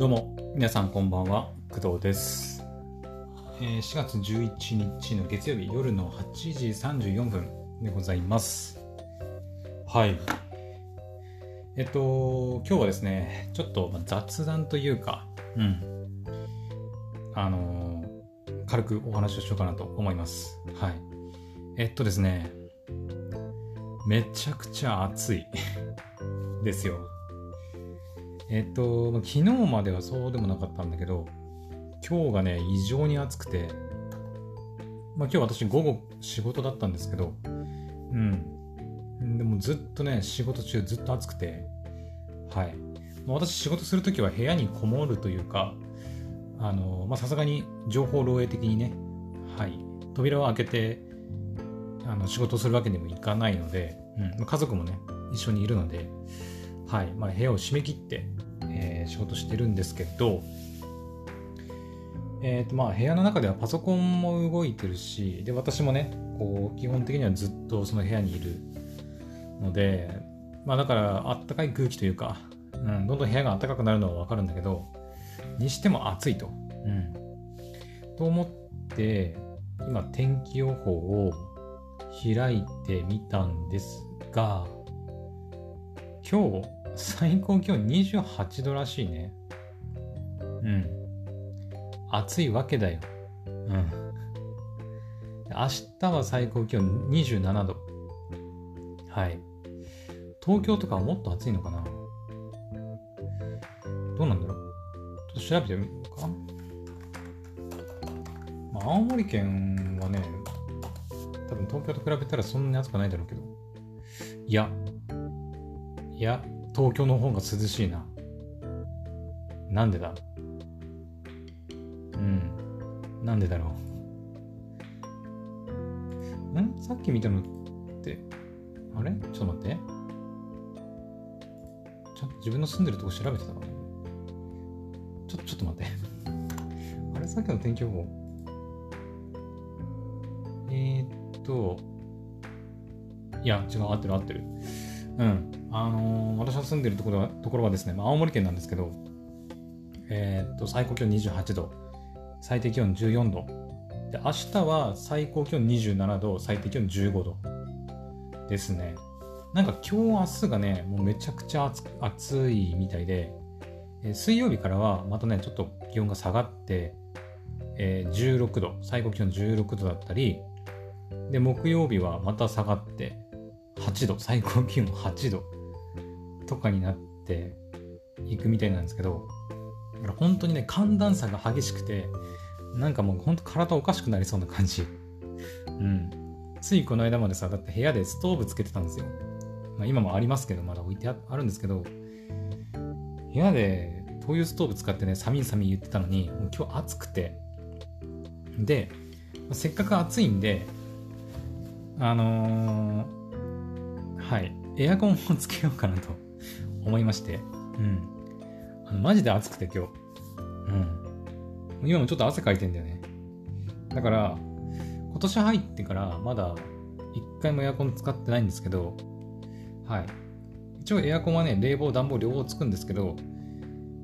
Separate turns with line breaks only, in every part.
どうも、皆さんこんばんは、工藤です。えー4月11日の月曜日夜の8時34分でございます。はい。えっと、今日はですね、ちょっとまあ雑談というか、うん。あのー軽くお話をしようかなと思います。はい。えっとですね、めちゃくちゃ暑いですよ。えっと、ま昨日まではそうでもなかったんだけど、今日がね、異常に暑くて、まあ今日私午後仕事だったんですけど、うん。でもずっとね、仕事中ずっと暑くて、はい。まあ私仕事するときは部屋にこもるというか、あの、まさすがに情報漏洩的にね、はい。扉を開けて、あの仕事するわけにもいかないので、うん家族もね、一緒にいるので、はいまあ、部屋を閉め切って、えー仕事してるんですけど、えーとまあ、部屋の中ではパソコンも動いてるしで私もねこう基本的にはずっとその部屋にいるので、まあ、だからあったかい空気というか、うん、どんどん部屋が暖かくなるのは分かるんだけどにしても暑いと。うん、と思って今天気予報を開いてみたんですが今日最高気温28度らしいね。うん。暑いわけだよ。うん。明日は最高気温27度。はい。東京とかはもっと暑いのかな？どうなんだろう？ちょっと調べてみようか。まあ、青森県はね、多分東京と比べたらそんなに暑くないだろうけど。いや、いや、東京の方が涼しいな。なんでだうん。なんでだろう。ん？さっき見たのって、あれ？ちょっと待って。ちゃんと自分の住んでるとこ調べてたかなちょ、ちょっと待って。あれ？さっきの天気予報。えー、っと、いや、違う、合ってる合ってる。うん。あのー私が住んでるところはところはですね、まあ、青森県なんですけど、えーっと、最高気温28度、最低気温14度。で、明日は最高気温27度、最低気温15度ですね。なんか今日、明日がね、もうめちゃくちゃ暑暑いみたいで、えー水曜日からはまたね、ちょっと気温が下がって、えー16度、最高気温16度だったり、で、木曜日はまた下がって、8度、最高気温8度とかになっていくみたいなんですけど、だから本当にね、寒暖差が激しくて、なんかもう本当体おかしくなりそうな感じ。うん。ついこの間までさ、だって部屋でストーブつけてたんですよ。まあ今もありますけど、まだ置いてああるんですけど、部屋で灯油ストーブ使ってね、寒い寒い言ってたのに、もう今日暑くて、で、せっかく暑いんで、あのーはい、エアコンをつけようかなと思いまして、うん。あのマジで暑くて今日。うん。今もちょっと汗かいてんだよね。だから、今年入ってからまだ一回もエアコン使ってないんですけど、はい。一応エアコンはね、冷房、暖房両方つくんですけど、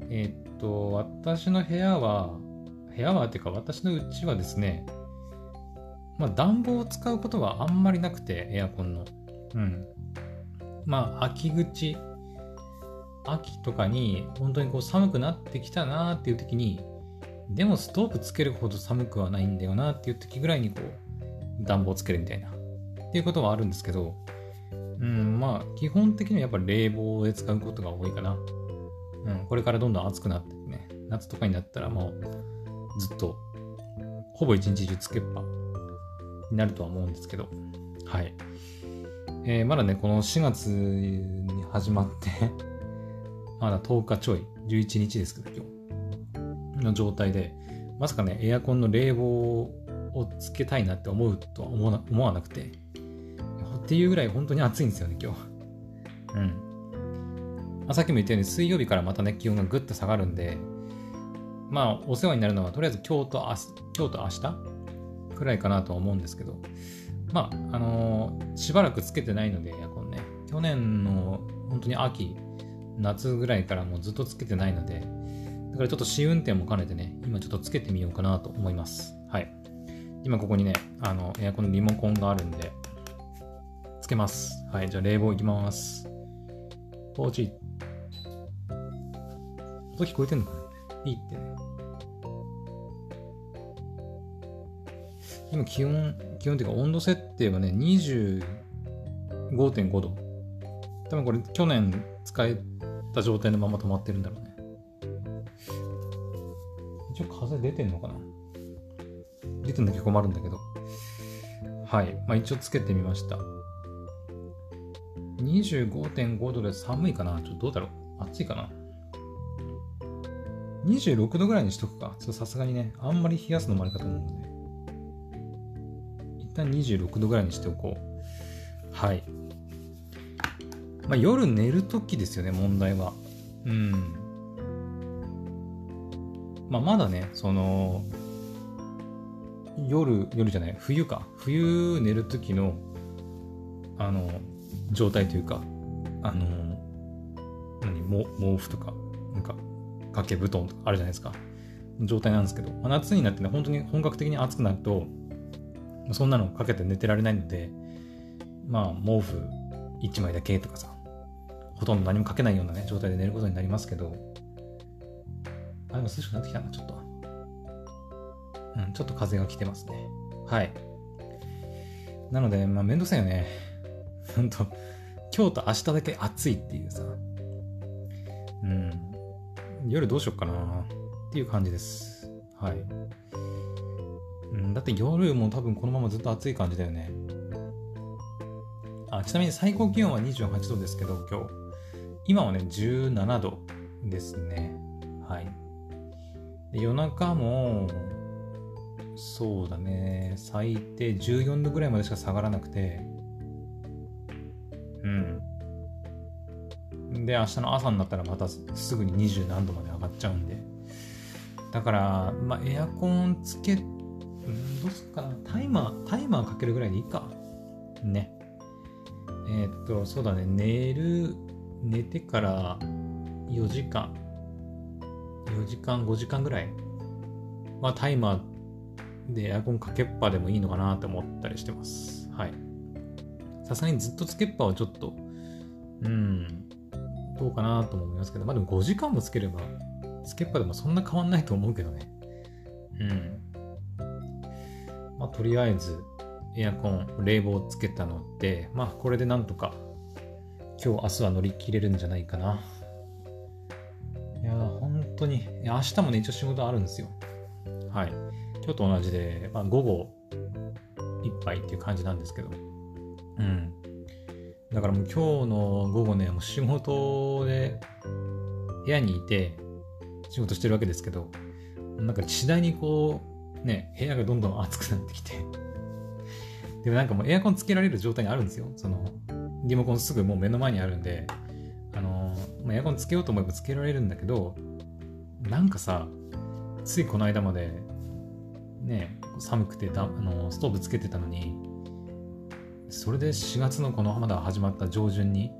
えーっと、私の部屋は、部屋はっていうか私のうちはですね、まあ暖房を使うことはあんまりなくて、エアコンの。うん。まあ、秋口、秋とかに本当にこう寒くなってきたなっていう時に、でもストーブつけるほど寒くはないんだよなっていう時ぐらいにこう、暖房つけるみたいな。っていうことはあるんですけど、うん、まあ、基本的にはやっぱり冷房で使うことが多いかな。うん、これからどんどん暑くなってね、夏とかになったらもう、ずっと、ほぼ一日中つけっぱになるとは思うんですけど、はい。えーまだね、この4月に始まって、まだ10日ちょい、11日ですけど、今日、の状態で、まさかね、エアコンの冷房をつけたいなって思うとは思わなくて、っていうぐらい本当に暑いんですよね、今日。うん。まあ、さっきも言ったように、水曜日からまたね、気温がぐっと下がるんで、まあ、お世話になるのは、とりあえず今日と明日、今日と明日くらいかなとは思うんですけど、まあ、あのーしばらくつけてないので、エアコンね。去年の本当に秋、夏ぐらいからもうずっとつけてないので、だからちょっと試運転も兼ねてね、今ちょっとつけてみようかなと思います。はい。今ここにね、あの、エアコンのリモコンがあるんで、つけます。はい、じゃあ冷房いきます。ポーチ。音聞こえてんのかな？いいって。今気温、気温っていうか温度設定はね、25.5度。多分これ去年使えた状態のまま止まってるんだろうね。一応風出てんのかな？出てんだけ困るんだけど。はい。まあ一応つけてみました。25.5度で寒いかな？ちょっとどうだろう？暑いかな ?26 度ぐらいにしとくか。ちょっとさすがにね、あんまり冷やすのもあれかと思うので。一旦26度ぐらいにしておこう。はい。まあ、夜寝るときですよね、問題は。うん。まあ、まだね、その、夜、夜じゃない、冬か。冬寝るときの、あの、状態というか、あの何、毛布とか、なんか、掛け布団とかあるじゃないですか。状態なんですけど、まあ、夏になってね、本当に本格的に暑くなると、そんなのかけて寝てられないので、まあ、毛布1枚だけとかさ、ほとんど何もかけないようなね、状態で寝ることになりますけど、あ、でも涼しくなってきたな、ちょっと。うん、ちょっと風が来てますね。はい。なので、まあ、めんどくさいよね。ほんと、今日と明日だけ暑いっていうさ。うん。夜どうしよっかなっていう感じです。はい。うん、だって夜も多分このままずっと暑い感じだよね。あ、ちなみに最高気温は28度ですけど、今日。今はね、17度ですね。はい。夜中も、そうだね、最低14度ぐらいまでしか下がらなくて、うん。で、明日の朝になったらまたすぐに20何度まで上がっちゃうんで。だから、まあ、エアコンつけ、うん、どうすっかな。タイマー、タイマーかけるぐらいでいいか。ね。えー、っと、そうだね。寝る、寝てから4時間、4時間、5時間ぐらいはタイマーでエアコンかけっぱでもいいのかなと思ったりしてます。はい。さすがにずっとつけっぱはちょっと、うん、どうかなと思いますけど、まあでも5時間もつければ、つけっぱでもそんな変わんないと思うけどね。うん。まあとりあえず、エアコン、冷房つけたので、まあこれでなんとか、今日、明日は乗り切れるんじゃないかな。いや本当に、明日もね、一応仕事あるんですよ。はい。今日と同じで、まあ、午後いっぱいっていう感じなんですけど、うん。だからもう今日の午後ね、もう仕事で部屋にいて仕事してるわけですけど、なんか次第にこう、ね、部屋がどんどん暑くなってきてでもなんかもうエアコンつけられる状態にあるんですよ。その、リモコンすぐもう目の前にあるんで、あの、まエアコンつけようと思えばつけられるんだけど、なんかさ、ついこの間まで、ね、寒くてだあのストーブつけてたのに、それで4月のこのまだ始まった上旬に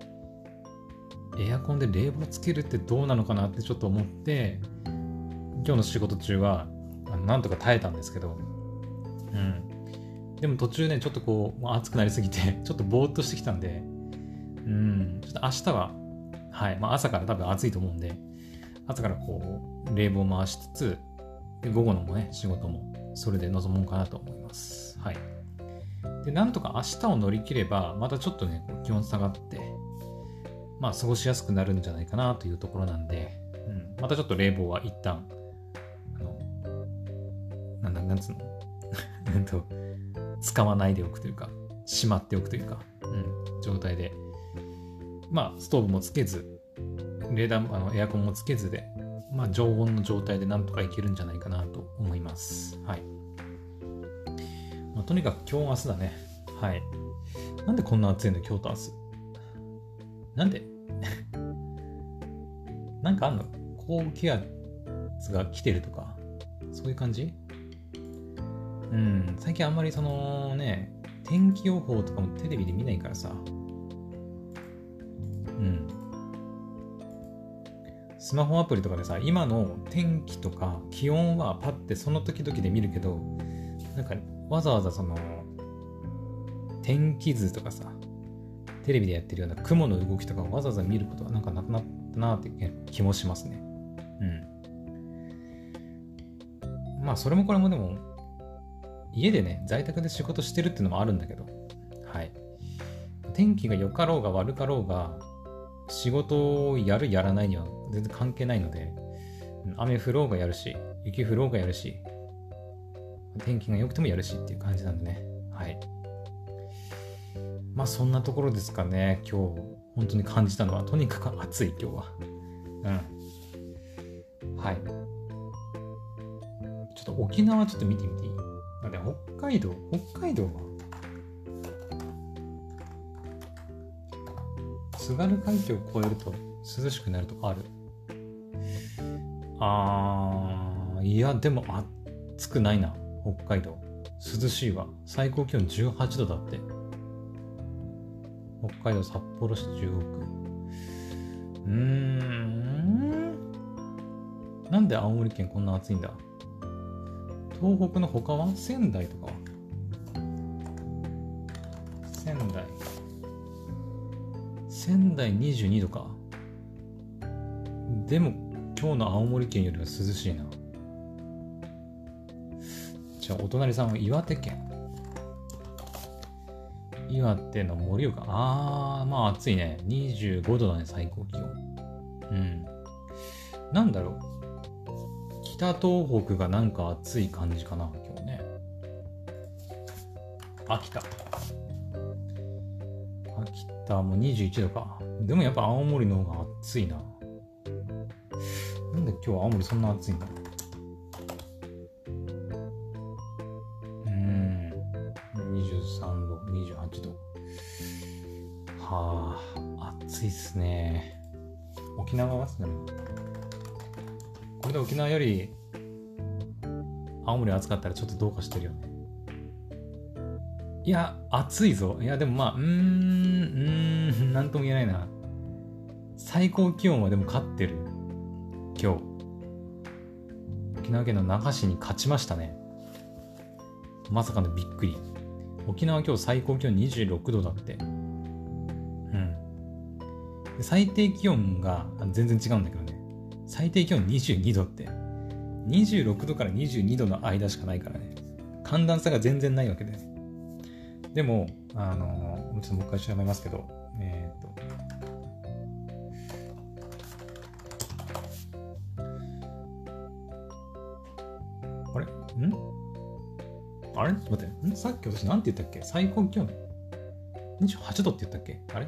エアコンで冷房つけるってどうなのかなってちょっと思って今日の仕事中はなんとか耐えたんですけどうん。でも途中ねちょっとこう暑くなりすぎてちょっとぼーっとしてきたんでうん。ちょっと明日ははい。まあ朝から多分暑いと思うんで朝からこう冷房回しつつで午後のもね仕事もそれで臨もうかなと思います。はい。で、なんとか明日を乗り切れば、またちょっとね、気温下がって、まあ、過ごしやすくなるんじゃないかなというところなんで、うん、またちょっと冷房は一旦、あの、なんだ、なんつうの、と、使わないでおくというか、しまっておくというか、うん、状態で、まあ、ストーブもつけず、レーダー、あのエアコンもつけずで、まあ、常温の状態でなんとかいけるんじゃないかなと思います。はい。まあ、とにかく今日明日だね。はい。なんでこんな暑いの今日と明日？なんで？なんかあんの？高気圧が来てるとか、そういう感じ？うん、最近あんまりそのね、天気予報とかもテレビで見ないからさ。うん。スマホアプリとかでさ、今の天気とか気温はパッてその時々で見るけど、なんかわざわざその、天気図とかさ、テレビでやってるような雲の動きとかをわざわざ見ることはなんかなくなったなって気もしますね。うん。まあそれもこれもでも、家でね、在宅で仕事してるっていうのもあるんだけど、はい。天気が良かろうが悪かろうが、仕事をやるやらないには全然関係ないので、雨降ろうがやるし、雪降ろうがやるし、天気が良くてもやるしっていう感じなんでね。はい。まあそんなところですかね。今日、本当に感じたのは、とにかく暑い今日は。うん。はい。ちょっと沖縄ちょっと見てみていい？なんで北海道、北海道は津軽海峡を越えると涼しくなるとかある？あー、いや、でも暑くないな、北海道。涼しいわ。最高気温18度だって。北海道札幌市中央区。うーん。なんで青森県こんな暑いんだ？東北の他は？仙台とかは？仙台。仙台22度か。でも今日の青森県よりは涼しいな。じゃあお隣さんは岩手県。岩手の盛岡。あー、まあ暑いね。25度だね、最高気温。うん。なんだろう。北東北がなんか暑い感じかな、今日ね。秋田。秋田も21度か。でもやっぱ青森の方が暑いな。なんで今日青森そんな暑いんだうん。23度、28度。はあ、暑いっすね。沖縄は？すね。これで沖縄より青森暑かったらちょっとどうかしてるよね。いや、暑いぞ。いや、でもまあ、うーん、うーん、なんとも言えないな。最高気温はでも勝ってる。今日。沖縄県の那覇市に勝ちましたね。まさかのびっくり。沖縄今日最高気温26度だって。うん。最低気温が全然違うんだけどね。最低気温22度って。26度から22度の間しかないからね。寒暖差が全然ないわけです。でもあのちょっともう一回調べますけどえっ、ー、と。あれ？ちょっと待って。ん？さっき私なんて言ったっけ？最高気温。28度って言ったっけ？あれ？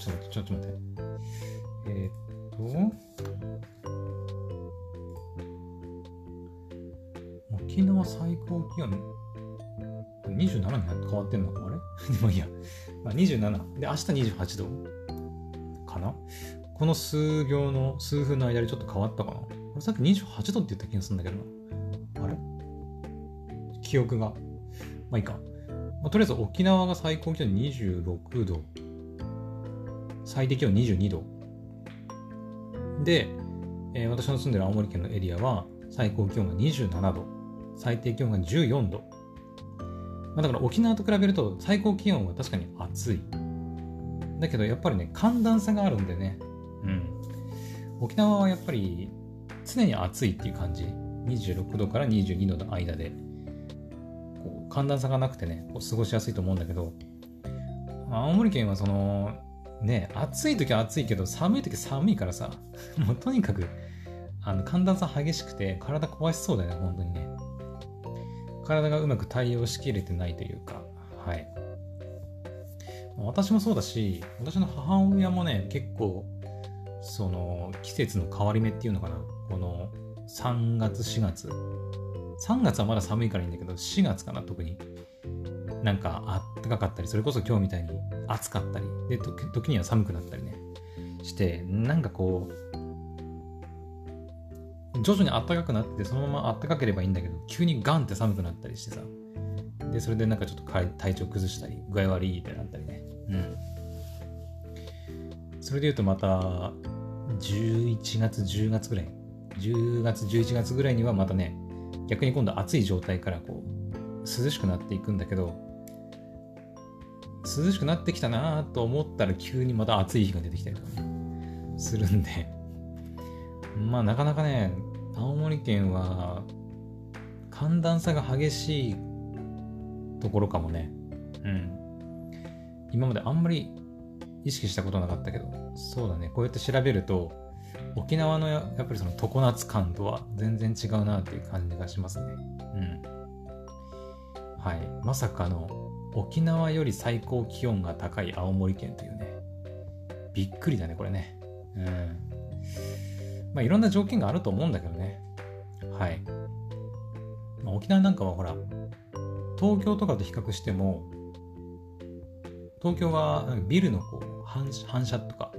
ちょっと待って、ちょっと待って。えー、っと。沖縄最高気温27に変わってんのかあれ？でもいいや。まあ、27。で、明日28度？かな？この数行の数分の間でちょっと変わったかな？俺さっき28度って言った気がするんだけどな。あれ？記憶が。まあいいか。まあ、とりあえず沖縄が最高気温26度。最低気温22度。で、えー、私の住んでる青森県のエリアは最高気温が27度。最低気温が14度。まあ、だから沖縄と比べると最高気温は確かに暑い。だけどやっぱりね、寒暖差があるんでね。うん。沖縄はやっぱり常に暑いっていう感じ26度から22度の間でこう寒暖差がなくてねこう過ごしやすいと思うんだけど青森県はそのね暑い時は暑いけど寒い時は寒いからさ もうとにかくあの寒暖差激しくて体壊しそうだよね本当にね体がうまく対応しきれてないというかはい。私もそうだし私の母親もね結構その季節の変わり目っていうのかな。この3月4月。3月はまだ寒いからいいんだけど4月かな特に。なんかあったかかったりそれこそ今日みたいに暑かったりで時には寒くなったりねしてなんかこう徐々に暖かくなってそのまま暖かければいいんだけど急にガンって寒くなったりしてさ。でそれでなんかちょっと体調崩したり具合悪いってなったりね。うん。それで言うとまた、11月、10月ぐらい、10月、11月ぐらいにはまたね、逆に今度暑い状態からこう、涼しくなっていくんだけど、涼しくなってきたなと思ったら急にまた暑い日が出てきたりとか、するんで、まあなかなかね、青森県は寒暖差が激しいところかもね。うん。今まであんまり意識したことなかったけど、そうだね、こうやって調べると、沖縄のやっぱりその常夏感とは全然違うなっていう感じがしますね。うん。はい。まさかの沖縄より最高気温が高い青森県というね。びっくりだね、これね。うん。まあいろんな条件があると思うんだけどね。はい。まあ、沖縄なんかはほら、東京とかと比較しても、東京はビルのこう反反射とか、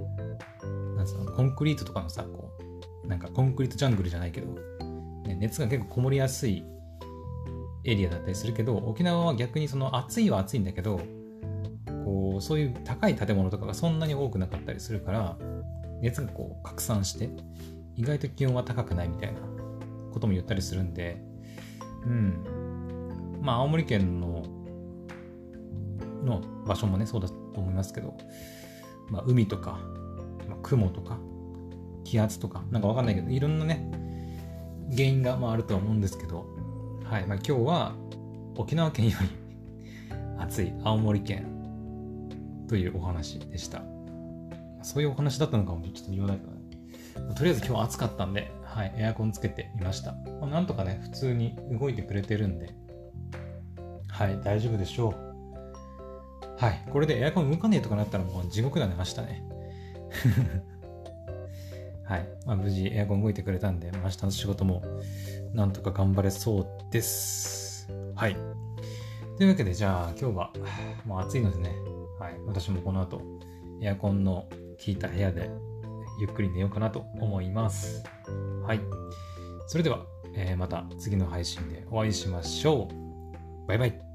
なんつうの、コンクリートとかのさ、こう、なんかコンクリートジャングルじゃないけど、ね、熱が結構こもりやすいエリアだったりするけど、沖縄は逆にその暑いは暑いんだけど、こう、そういう高い建物とかがそんなに多くなかったりするから、熱がこう拡散して、意外と気温は高くないみたいなことも言ったりするんで、うん。まあ、青森県の、の場所もね、そうだと思いますけど、まあ、海とか、まあ、雲とか、気圧とか、なんかわかんないけど、いろんなね、原因がまああるとは思うんですけど、はい。まあ、今日は沖縄県より 暑い青森県というお話でした。そういうお話だったのかもちょっと言わないかな。とりあえず今日暑かったんで、はい、エアコンつけてみました。まあ、なんとかね、普通に動いてくれてるんで、はい、大丈夫でしょう。はい。これでエアコン動かねえとかなったらもう地獄だね、明日ね。はい。まあ、無事エアコン動いてくれたんで、明日の仕事もなんとか頑張れそうです。はい。というわけで、じゃあ今日はもう暑いのでね、はい。私もこの後、エアコンの効いた部屋でゆっくり寝ようかなと思います。はい。それでは、えー、また次の配信でお会いしましょう。バイバイ。